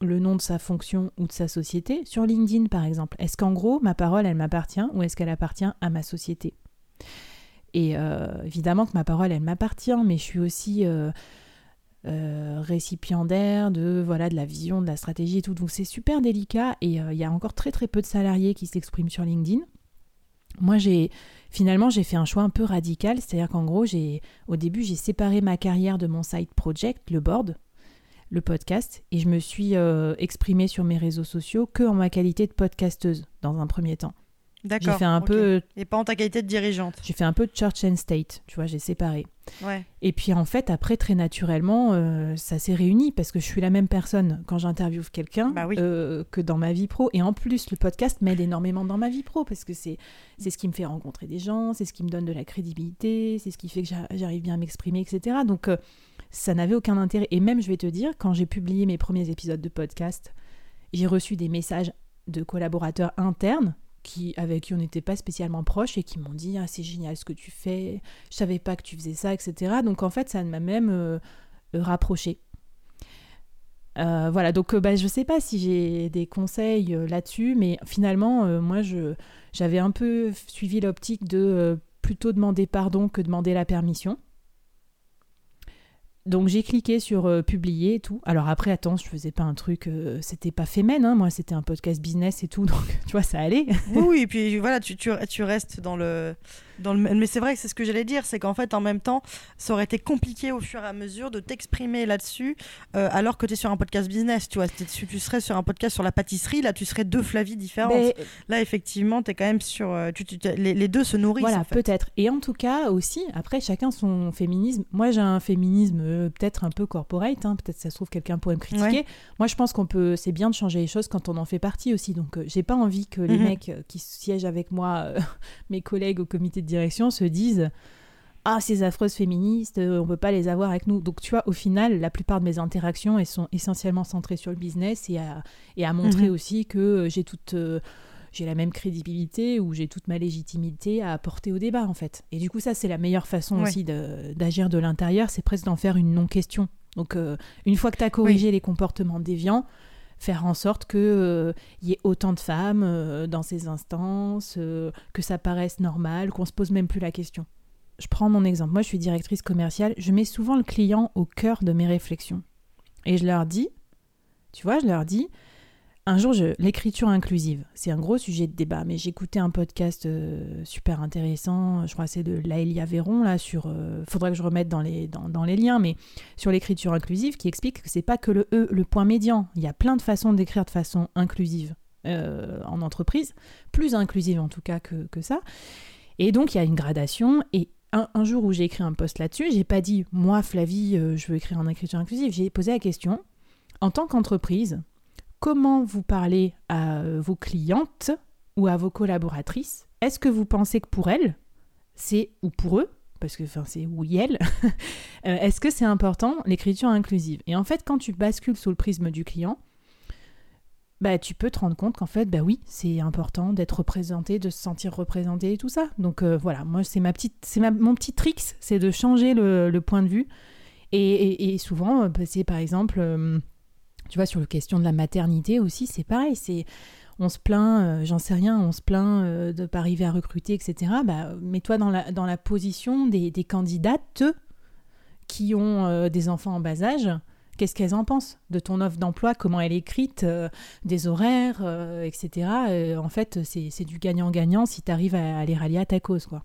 le nom de sa fonction ou de sa société sur LinkedIn par exemple. Est-ce qu'en gros, ma parole, elle m'appartient ou est-ce qu'elle appartient à ma société? Et euh, évidemment que ma parole, elle m'appartient, mais je suis aussi euh, récipiendaire de voilà de la vision, de la stratégie et tout. Donc c'est super délicat et euh, il y a encore très très peu de salariés qui s'expriment sur LinkedIn. Moi j'ai finalement j'ai fait un choix un peu radical, c'est-à-dire qu'en gros j'ai au début j'ai séparé ma carrière de mon side project, le board, le podcast, et je me suis euh, exprimée sur mes réseaux sociaux que en ma qualité de podcasteuse dans un premier temps. D'accord. J'ai fait un peu. Et pas en ta qualité de dirigeante. J'ai fait un peu de church and state, tu vois, j'ai séparé. Et puis en fait, après, très naturellement, euh, ça s'est réuni parce que je suis la même personne quand j'interviewe quelqu'un bah euh, que dans ma vie pro. Et en plus, le podcast m'aide énormément dans ma vie pro parce que c'est ce qui me fait rencontrer des gens, c'est ce qui me donne de la crédibilité, c'est ce qui fait que j'arrive bien à m'exprimer, etc. Donc euh, ça n'avait aucun intérêt. Et même, je vais te dire, quand j'ai publié mes premiers épisodes de podcast, j'ai reçu des messages de collaborateurs internes avec qui on n'était pas spécialement proches et qui m'ont dit ah c'est génial ce que tu fais, je savais pas que tu faisais ça, etc. Donc en fait ça m'a même euh, rapproché. Euh, voilà, donc euh, bah, je sais pas si j'ai des conseils là-dessus, mais finalement, moi, je, j'avais un peu suivi l'optique de plutôt demander pardon que demander la permission. Donc j'ai cliqué sur euh, publier et tout. Alors après, attends, je faisais pas un truc, euh, c'était pas féminin, hein. moi c'était un podcast business et tout, donc tu vois, ça allait. oui, et puis voilà, tu, tu, tu restes dans le, mais c'est vrai que c'est ce que j'allais dire, c'est qu'en fait, en même temps, ça aurait été compliqué au fur et à mesure de t'exprimer là-dessus, euh, alors que tu es sur un podcast business. Tu vois, si tu serais sur un podcast sur la pâtisserie, là, tu serais deux Flavie différentes. Là, effectivement, tu es quand même sur. Euh, les, deux se nourrissent. Voilà, peut-être. Et en tout cas, aussi, après, chacun son féminisme. Moi, j'ai un féminisme euh, peut-être un peu corporate, hein, peut-être ça se trouve, quelqu'un pourrait me critiquer. Moi, je pense qu'on peut. C'est bien de changer les choses quand on en fait partie aussi. Donc, j'ai pas envie que les mhm. mecs qui siègent avec moi, mes collègues au comité de direction se disent ah ces affreuses féministes, euh, on peut pas les avoir avec nous. Donc tu vois, au final, la plupart de mes interactions elles sont essentiellement centrées sur le business et à, et à montrer mhm. aussi que euh, j'ai toute euh, j'ai la même crédibilité ou j'ai toute ma légitimité à apporter au débat en fait. Et du coup ça c'est la meilleure façon aussi d'agir de, l'intérieur, c'est presque d'en faire une non-question. Donc une fois que tu as corrigé les comportements déviants, faire en sorte qu'il euh, y ait autant de femmes euh, dans ces instances, euh, que ça paraisse normal, qu'on se pose même plus la question. Je prends mon exemple. Moi, je suis directrice commerciale. Je mets souvent le client au cœur de mes réflexions. Et je leur dis, tu vois, je leur dis, un jour, l'écriture inclusive, c'est un gros sujet de débat, mais j'écoutais un podcast euh, super intéressant, je crois que c'est de Laëlia Véron, là, sur, euh, faudrait que je remette dans les, dans, les liens, mais sur l'écriture inclusive, qui explique que c'est pas que le E, le point médian, il y a plein de façons d'écrire de façon inclusive euh, en entreprise, plus inclusive en tout cas que, ça, et donc il y a une gradation, et un, un jour où j'ai écrit un post là-dessus, j'ai pas dit, moi Flavie, je veux écrire en écriture inclusive, j'ai posé la question, en tant qu'entreprise, comment vous parlez à euh, vos clientes ou à vos collaboratrices. Est-ce que vous pensez que pour elles, c'est ou pour eux, parce que enfin c'est oui elles, euh, est-ce que c'est important l'écriture inclusive? Et en fait, quand tu bascules sous le prisme du client, bah, tu peux te rendre compte qu'en fait, bah oui, c'est important d'être représenté, de se sentir représenté et tout ça. Donc euh, voilà, moi c'est ma petite, c'est mon petit trick, c'est de changer le, point de vue. Et, souvent, bah, c'est par exemple tu vois, sur la question de la maternité aussi, c'est pareil. C'est on se plaint, euh, j'en sais rien, on se plaint euh, de ne pas arriver à recruter, etc. Bah, mets-toi dans la, dans la position des, des candidates qui ont euh, des enfants en bas âge. Qu'est-ce qu'elles en pensent de ton offre d'emploi, comment elle est écrite, des horaires, etc. en fait, c'est du gagnant-gagnant si tu arrives à, les rallier à ta cause. quoi.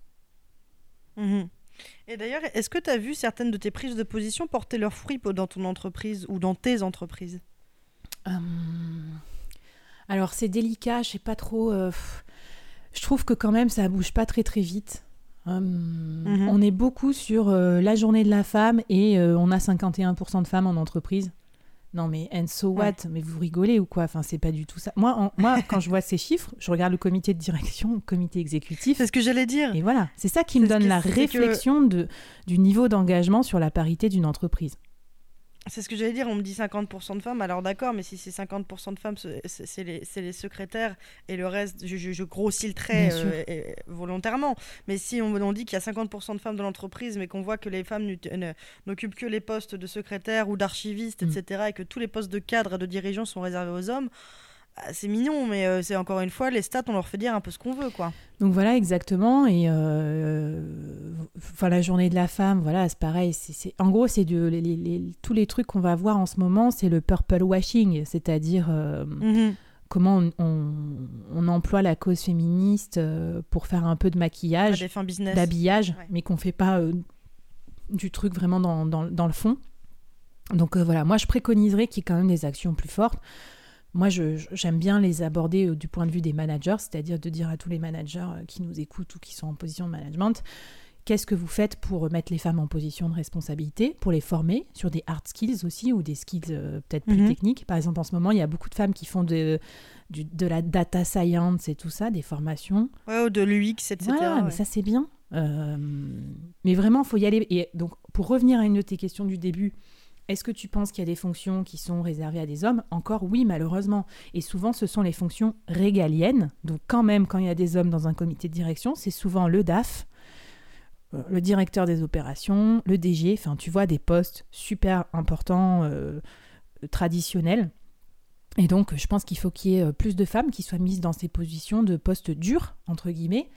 Mmh Et d'ailleurs, est-ce que tu as vu certaines de tes prises de position porter leurs fruits dans ton entreprise ou dans tes entreprises? euh, alors c'est délicat, je sais pas trop. Euh, je trouve que quand même ça bouge pas très très vite. Hum, Mhm. On est beaucoup sur euh, la journée de la femme et euh, on a 51% de femmes en entreprise. Non mais and so what? Ouais. Mais vous rigolez ou quoi? Enfin c'est pas du tout ça. Moi, en- moi quand je vois ces chiffres, je regarde le comité de direction, le comité exécutif. C'est ce que j'allais dire. Et voilà, c'est ça qui me donne la que- réflexion de, du niveau d'engagement sur la parité d'une entreprise. C'est ce que j'allais dire, on me dit 50% de femmes, alors d'accord, mais si c'est 50% de femmes, c'est les, secrétaires et le reste, je, grossis le trait euh, et- volontairement. Mais si on, on dit qu'il y a 50% de femmes dans l'entreprise, mais qu'on voit que les femmes n'occupent que les postes de secrétaire ou d'archivistes, Mm. etc., et que tous les postes de cadre et de dirigeants sont réservés aux hommes, c'est mignon, mais euh, c'est encore une fois, les stats, on leur fait dire un peu ce qu'on veut, quoi. Donc voilà exactement. Et euh, enfin la journée de la femme, voilà, c'est pareil. c'est en gros, c'est les- les- les- tous les trucs qu'on va voir en ce moment, c'est le purple washing, c'est-à-dire euh, Mhm. comment on, on- on emploie la cause féministe pour faire un peu de maquillage, d'habillage, Ouais. mais qu'on fait pas euh, du truc vraiment dans, dans- dans le fond. Donc voilà, moi je préconiserais qu'il y ait quand même des actions plus fortes. Moi, j'aime bien les aborder euh, du point de vue des managers, c'est-à-dire de dire à tous les managers euh, qui nous écoutent ou qui sont en position de management, qu'est-ce que vous faites pour mettre les femmes en position de responsabilité, pour les former sur des hard skills aussi ou des skills euh, peut-être plus Mhm. techniques. Par exemple, en ce moment, il y a beaucoup de femmes qui font de, la data science et tout ça, des formations. Ouais, ou de l'UX, etc. Voilà, mais ouais. ça c'est bien. Euh, mais vraiment, faut y aller. Et donc, pour revenir à une de tes questions du début, est-ce que tu penses qu'il y a des fonctions qui sont réservées à des hommes? Encore oui, malheureusement. Et souvent, ce sont les fonctions régaliennes. Donc, quand même, quand il y a des hommes dans un comité de direction, c'est souvent le DAF, euh, le directeur des opérations, le DG. Enfin, tu vois, des postes super importants, euh, traditionnels. Et donc, je pense qu'il faut qu'il y ait euh, plus de femmes qui soient mises dans ces positions de postes durs, entre guillemets.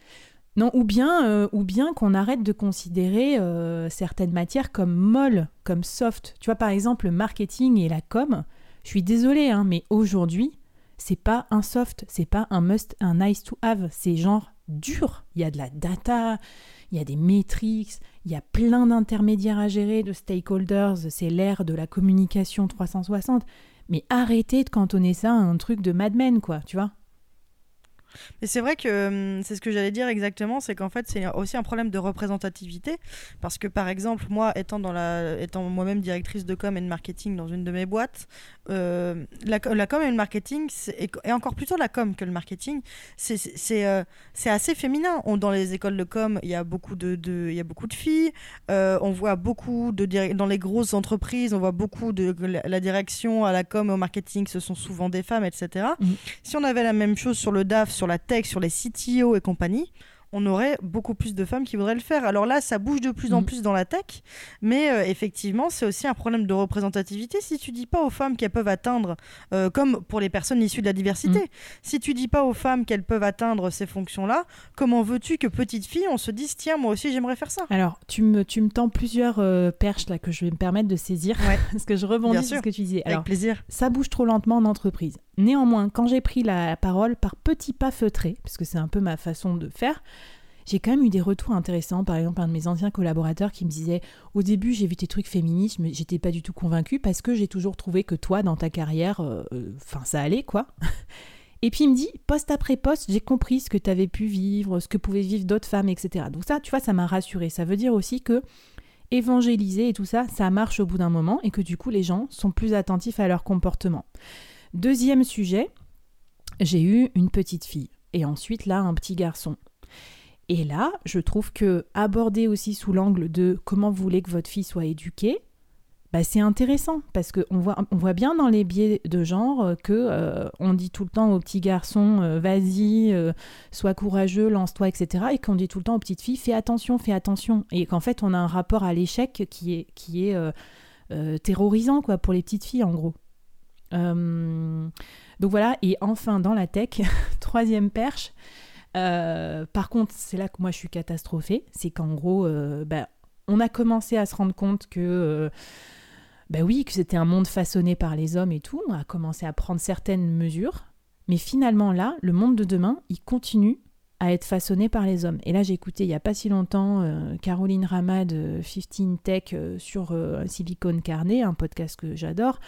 Non, ou bien, euh, ou bien qu'on arrête de considérer euh, certaines matières comme molles, comme soft. Tu vois, par exemple, le marketing et la com, je suis désolée, hein, mais aujourd'hui, c'est pas un soft, c'est pas un must, un nice to have, c'est genre dur. Il y a de la data, il y a des métriques, il y a plein d'intermédiaires à gérer, de stakeholders, c'est l'ère de la communication 360. Mais arrêtez de cantonner ça à un truc de Mad Men, quoi, tu vois. Mais c'est vrai que hum, c'est ce que j'allais dire exactement, c'est qu'en fait c'est aussi un problème de représentativité, parce que par exemple moi étant dans la, étant moi-même directrice de com et de marketing dans une de mes boîtes, euh, la, co- la com et le marketing et, encore plutôt la com que le marketing, c'est c'est euh, assez féminin. On, dans les écoles de com il y a beaucoup de, de- il y a beaucoup de filles, euh, on voit beaucoup de dans les grosses entreprises, on voit beaucoup de la, direction à la com et au marketing, ce sont souvent des femmes, etc. Mhm. Si on avait la même chose sur le DAF, sur la tech, sur les CTO et compagnie, on aurait beaucoup plus de femmes qui voudraient le faire. Alors là, ça bouge de plus en Mhm. plus dans la tech, mais euh, effectivement, c'est aussi un problème de représentativité. Si tu dis pas aux femmes qu'elles peuvent atteindre, euh, comme pour les personnes issues de la diversité, Mhm. si tu dis pas aux femmes qu'elles peuvent atteindre ces fonctions-là, comment veux-tu que petite fille, on se dise tiens, moi aussi j'aimerais faire ça? Alors, tu me, tu me tends plusieurs euh, perches là que je vais me permettre de saisir, Ouais. parce que je rebondis Bien sur sûr. ce que tu disais. Alors, Avec plaisir. ça bouge trop lentement en entreprise. Néanmoins, quand j'ai pris la parole par petits pas feutrés, parce que c'est un peu ma façon de faire, j'ai quand même eu des retours intéressants. Par exemple, un de mes anciens collaborateurs qui me disait Au début, j'ai vu tes trucs féministes, mais j'étais pas du tout convaincue parce que j'ai toujours trouvé que toi, dans ta carrière, euh, euh, enfin, ça allait quoi. Et puis il me dit, poste après poste, j'ai compris ce que tu avais pu vivre, ce que pouvaient vivre d'autres femmes, etc. Donc ça, tu vois, ça m'a rassurée. Ça veut dire aussi que évangéliser et tout ça, ça marche au bout d'un moment et que du coup, les gens sont plus attentifs à leur comportement. Deuxième sujet, j'ai eu une petite fille et ensuite là, un petit garçon. Et là, je trouve que aborder aussi sous l'angle de comment vous voulez que votre fille soit éduquée, bah, c'est intéressant parce qu'on voit, on voit bien dans les biais de genre euh, que euh, on dit tout le temps aux petits garçons euh, vas-y, sois courageux, lance-toi, etc. Et qu'on dit tout le temps aux petites filles fais attention, fais attention. Et qu'en fait on a un rapport à l'échec qui est, qui est terrorisant quoi pour les petites filles en gros. Euh, donc voilà, et enfin dans la tech, troisième perche. euh, par contre, c'est là que moi je suis catastrophée, c'est qu'en gros, euh, bah, on a commencé à se rendre compte que, bah oui, que c'était un monde façonné par les hommes et tout, on a commencé à prendre certaines mesures, mais finalement là, le monde de demain, il continue à être façonné par les hommes. Et là, j'ai écouté il n'y a pas si longtemps Caroline Rama de 15 Tech sur euh, Silicon Carnet, un podcast que j'adore.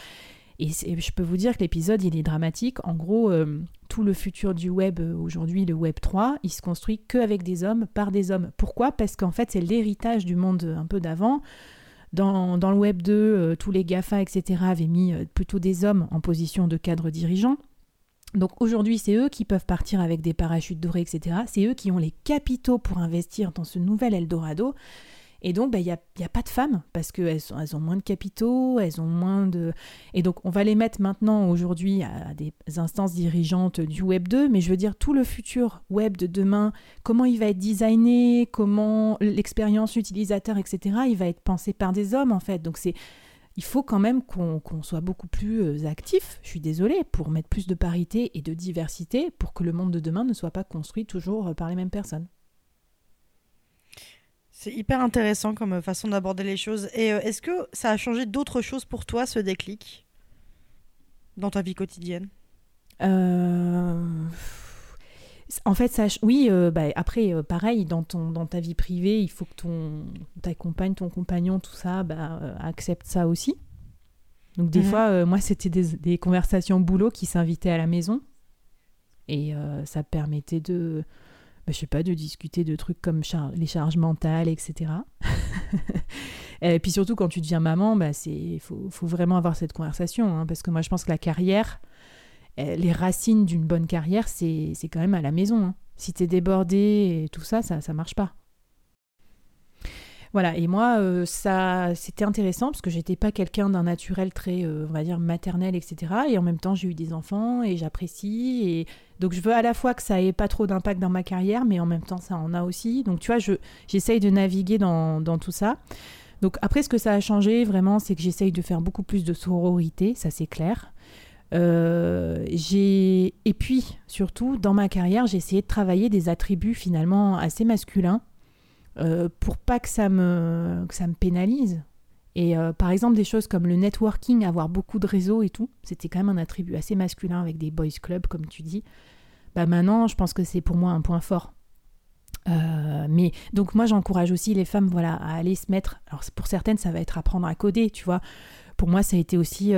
Et, je peux vous dire que l'épisode, il est dramatique. En gros, euh, tout le futur du web euh, aujourd'hui, le web 3, il se construit qu'avec des hommes, par des hommes. Pourquoi? Parce qu'en fait, c'est l'héritage du monde un peu d'avant. Dans, le web 2, euh, tous les GAFA, etc., avaient mis plutôt des hommes en position de cadre dirigeant. Donc aujourd'hui, c'est eux qui peuvent partir avec des parachutes dorés, etc. C'est eux qui ont les capitaux pour investir dans ce nouvel Eldorado. Et donc, bah, il n'y a, y a, pas de femmes parce qu'elles elles ont moins de capitaux, elles ont moins de... Et donc, on va les mettre maintenant, aujourd'hui, à des instances dirigeantes du Web 2, mais je veux dire, tout le futur Web de demain, comment il va être designé, comment l'expérience utilisateur, etc., il va être pensé par des hommes, en fait. Donc, c'est... Il faut quand même qu'on soit beaucoup plus euh, actif, je suis désolée, pour mettre plus de parité et de diversité pour que le monde de demain ne soit pas construit toujours par les mêmes personnes. C'est hyper intéressant comme façon d'aborder les choses. Et euh, est-ce que ça a changé d'autres choses pour toi, ce déclic, dans ta vie quotidienne? Euh, En fait, ça, oui, euh, bah, après, pareil, dans, ton, dans ta vie privée, il faut que ton, ta compagne, ton compagnon, tout ça, bah, accepte ça aussi. Donc des mhm. fois, moi, c'était des, des, conversations boulot qui s'invitaient à la maison. Et ça permettait de bah, je sais pas, de discuter de trucs comme les charges mentales, etc. et puis surtout, quand tu deviens maman, bah, il faut, vraiment avoir cette conversation. Hein, parce que moi, je pense que la carrière, eh, les racines d'une bonne carrière, c'est quand même à la maison. Hein. Si tu es débordé et tout ça, ça ne marche pas. Voilà, et moi, euh, ça, c'était intéressant parce que j'étais pas quelqu'un d'un naturel très, euh, on va dire, maternel, etc. Et en même temps, j'ai eu des enfants et j'apprécie. Et donc, je veux à la fois que ça ait pas trop d'impact dans ma carrière, mais en même temps, ça en a aussi. Donc, tu vois, je, j'essaye de naviguer dans, dans tout ça. Donc, après, ce que ça a changé vraiment, c'est que j'essaye de faire beaucoup plus de sororité, ça c'est clair. Euh, j'ai et puis surtout dans ma carrière j'ai essayé de travailler des attributs finalement assez masculins euh, pour pas que ça me, ça me pénalise. Et euh, par exemple, des choses comme le networking, avoir beaucoup de réseaux et tout, c'était quand même un attribut assez masculin avec des boys clubs, comme tu dis. Bah maintenant, je pense que c'est pour moi un point fort. Euh, mais donc moi j'encourage aussi les femmes voilà à aller se mettre alors pour certaines ça va être apprendre à coder tu vois pour moi ça a été aussi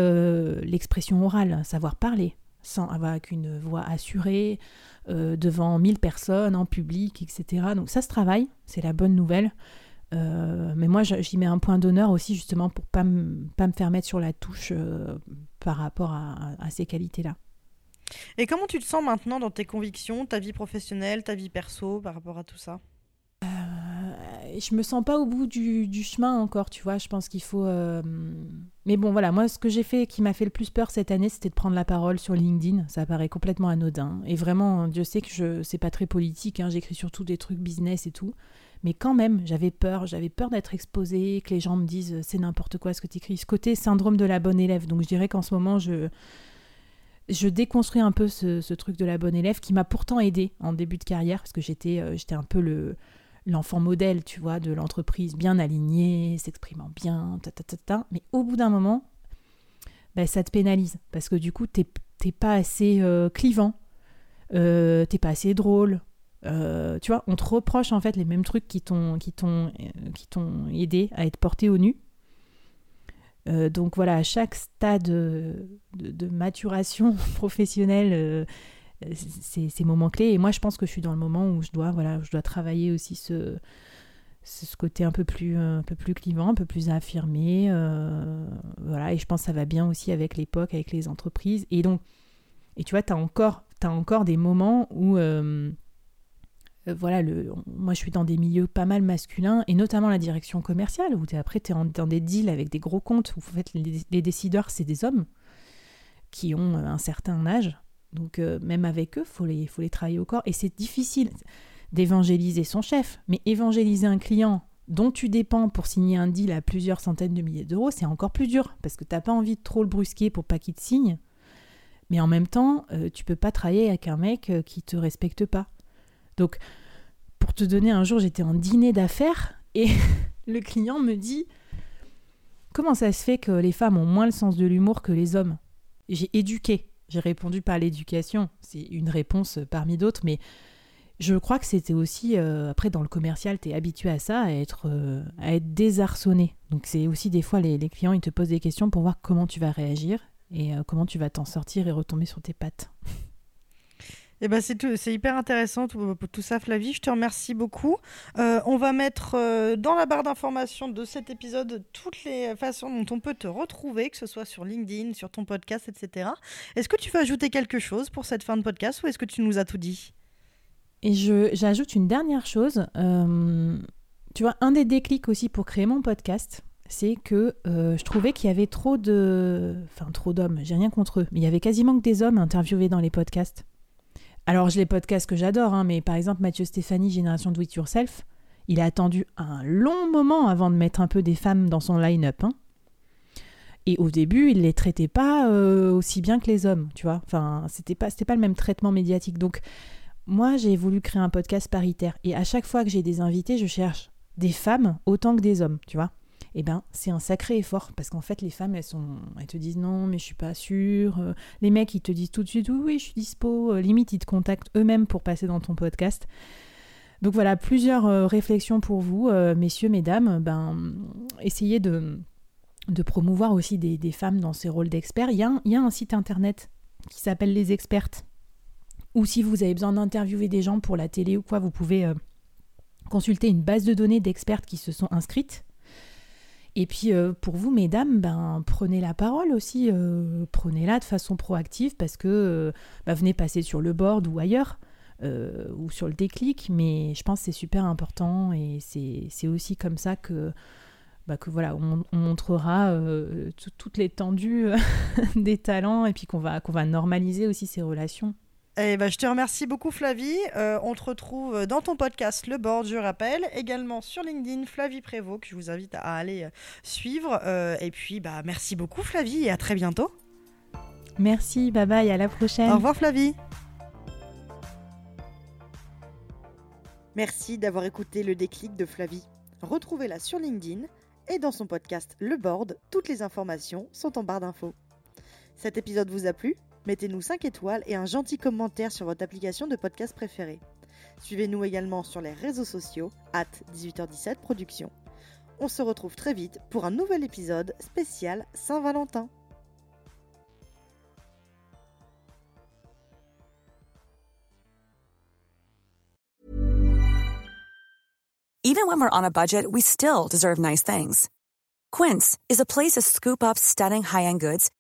l'expression orale savoir parler sans avoir une voix assurée euh, devant 1000 personnes, en public, etc. Donc ça se travaille, c'est la bonne nouvelle. Euh, mais moi, j'y mets un point d'honneur aussi, justement, pour pas pas me faire mettre sur la touche euh, par rapport à, ces qualités-là. Et comment tu te sens maintenant dans tes convictions, ta vie professionnelle, ta vie perso, par rapport à tout ça? Je me sens pas au bout du, chemin encore, tu vois. Je pense qu'il faut. Euh, mais bon, voilà, moi, ce que j'ai fait qui m'a fait le plus peur cette année, c'était de prendre la parole sur LinkedIn. Ça paraît complètement anodin. Et vraiment, Dieu sait que je c'est pas très politique. Hein. J'écris surtout des trucs business et tout. Mais quand même, j'avais peur. J'avais peur d'être exposée, que les gens me disent c'est n'importe quoi ce que tu écris. Ce côté syndrome de la bonne élève. Donc je dirais qu'en ce moment, je je déconstruis un peu ce, truc de la bonne élève qui m'a pourtant aidé en début de carrière parce que j'étais euh, j'étais un peu le l'enfant modèle, tu vois, de l'entreprise, bien aligné, s'exprimant bien, ta, ta, ta, ta. Mais au bout d'un moment, ben, ça te pénalise parce que du coup, t'es pas assez euh, clivant, euh, t'es pas assez drôle. Euh, tu vois, on te reproche en fait les mêmes trucs qui t'ont qui aidé à être porté au nu. donc voilà, à chaque stade de, de maturation professionnelle, ces, ces, moments clés. Et moi, je pense que je suis dans le moment où je dois, voilà, je dois travailler aussi ce, ce côté un peu plus, un peu plus clivant, un peu plus affirmé. Euh, voilà, et je pense que ça va bien aussi avec l'époque, avec les entreprises. Et donc, et tu vois, tu as encore, as encore des moments où. Euh, euh, voilà, le, moi je suis dans des milieux pas mal masculins, et notamment la direction commerciale, où après tu es dans des deals avec des gros comptes, où en fait les décideurs c'est des hommes qui ont un certain âge, donc euh, même avec eux, il faut les, faut les travailler au corps. Et c'est difficile d'évangéliser son chef, mais évangéliser un client dont tu dépends pour signer un deal à plusieurs centaines de milliers d'euros, c'est encore plus dur, parce que tu n'as pas envie de trop le brusquer pour pas qu'il te signe. Mais en même temps, euh, tu peux pas travailler avec un mec euh, qui te respecte pas. Donc, pour te donner un jour, j'étais en dîner d'affaires et le client me dit Comment ça se fait que les femmes ont moins le sens de l'humour que les hommes? J'ai éduqué j'ai répondu par l'éducation. C'est une réponse parmi d'autres, mais je crois que c'était aussi, euh, après dans le commercial, tu es habitué à ça, à être, euh, à être désarçonné. Donc c'est aussi des fois les, clients, ils te posent des questions pour voir comment tu vas réagir. et comment tu vas t'en sortir et retomber sur tes pattes. Eh ben c'est hyper intéressant tout, tout, ça, Flavie. Je te remercie beaucoup. Euh, on va mettre euh, dans la barre d'information de cet épisode toutes les façons dont on peut te retrouver, que ce soit sur LinkedIn, sur ton podcast, etc. Est-ce que tu veux ajouter quelque chose pour cette fin de podcast ou est-ce que tu nous as tout dit? Et j'ajoute une dernière chose. Euh, tu vois, un des déclics aussi pour créer mon podcast, c'est que je trouvais qu'il y avait trop de. Enfin, trop d'hommes, j'ai rien contre eux, mais il y avait quasiment que des hommes interviewés dans les podcasts. Alors, je les podcasts que j'adore, hein, mais par exemple, Mathieu Stéphanie, Génération Do It Yourself, il a attendu un long moment avant de mettre un peu des femmes dans son line-up. Hein. Et au début, il les traitait pas euh, aussi bien que les hommes, tu vois. Enfin, c'était pas, c'était pas le même traitement médiatique. Donc, moi, j'ai voulu créer un podcast paritaire. Et à chaque fois que j'ai des invités, je cherche des femmes autant que des hommes, tu vois eh ben c'est un sacré effort parce qu'en fait les femmes elles te disent non mais je suis pas sûre euh, les mecs ils te disent tout de suite oui, je suis dispo euh, limite ils te contactent eux-mêmes pour passer dans ton podcast. Donc voilà plusieurs euh, réflexions pour vous messieurs mesdames ben essayez de de promouvoir aussi des, femmes dans ces rôles d'experts. Il y, a un, il y a un site internet qui s'appelle les expertes ou si vous avez besoin d'interviewer des gens pour la télé ou quoi vous pouvez consulter une base de données d'expertes qui se sont inscrites et puis euh, pour vous, mesdames, ben, prenez la parole aussi, euh, prenez-la de façon proactive parce que euh, ben, venez passer sur le board ou ailleurs. ou sur le déclic, mais je pense que c'est super important et c'est aussi comme ça que, bah, que voilà, on, montrera toute l'étendue des talents et puis qu'on va, qu'on va normaliser aussi ces relations. Eh ben, je te remercie beaucoup Flavie. Euh, on te retrouve dans ton podcast Le Board, je rappelle. Également sur LinkedIn, Flavie Prévost, que je vous invite à aller suivre. Euh, et puis, bah, merci beaucoup Flavie et à très bientôt. Merci, bye bye, à la prochaine. Au revoir Flavie. Merci d'avoir écouté le déclic de Flavie. Retrouvez-la sur LinkedIn et dans son podcast Le Board, toutes les informations sont en barre d'infos. Cet épisode vous a plu? Mettez-nous 5 étoiles et un gentil commentaire sur votre application de podcast préférée. Suivez-nous également sur les réseaux sociaux, at 18h17 Productions. On se retrouve très vite pour un nouvel épisode spécial Saint-Valentin. Even when we're on a budget, we still deserve nice things. Quince is a place to scoop up stunning high-end goods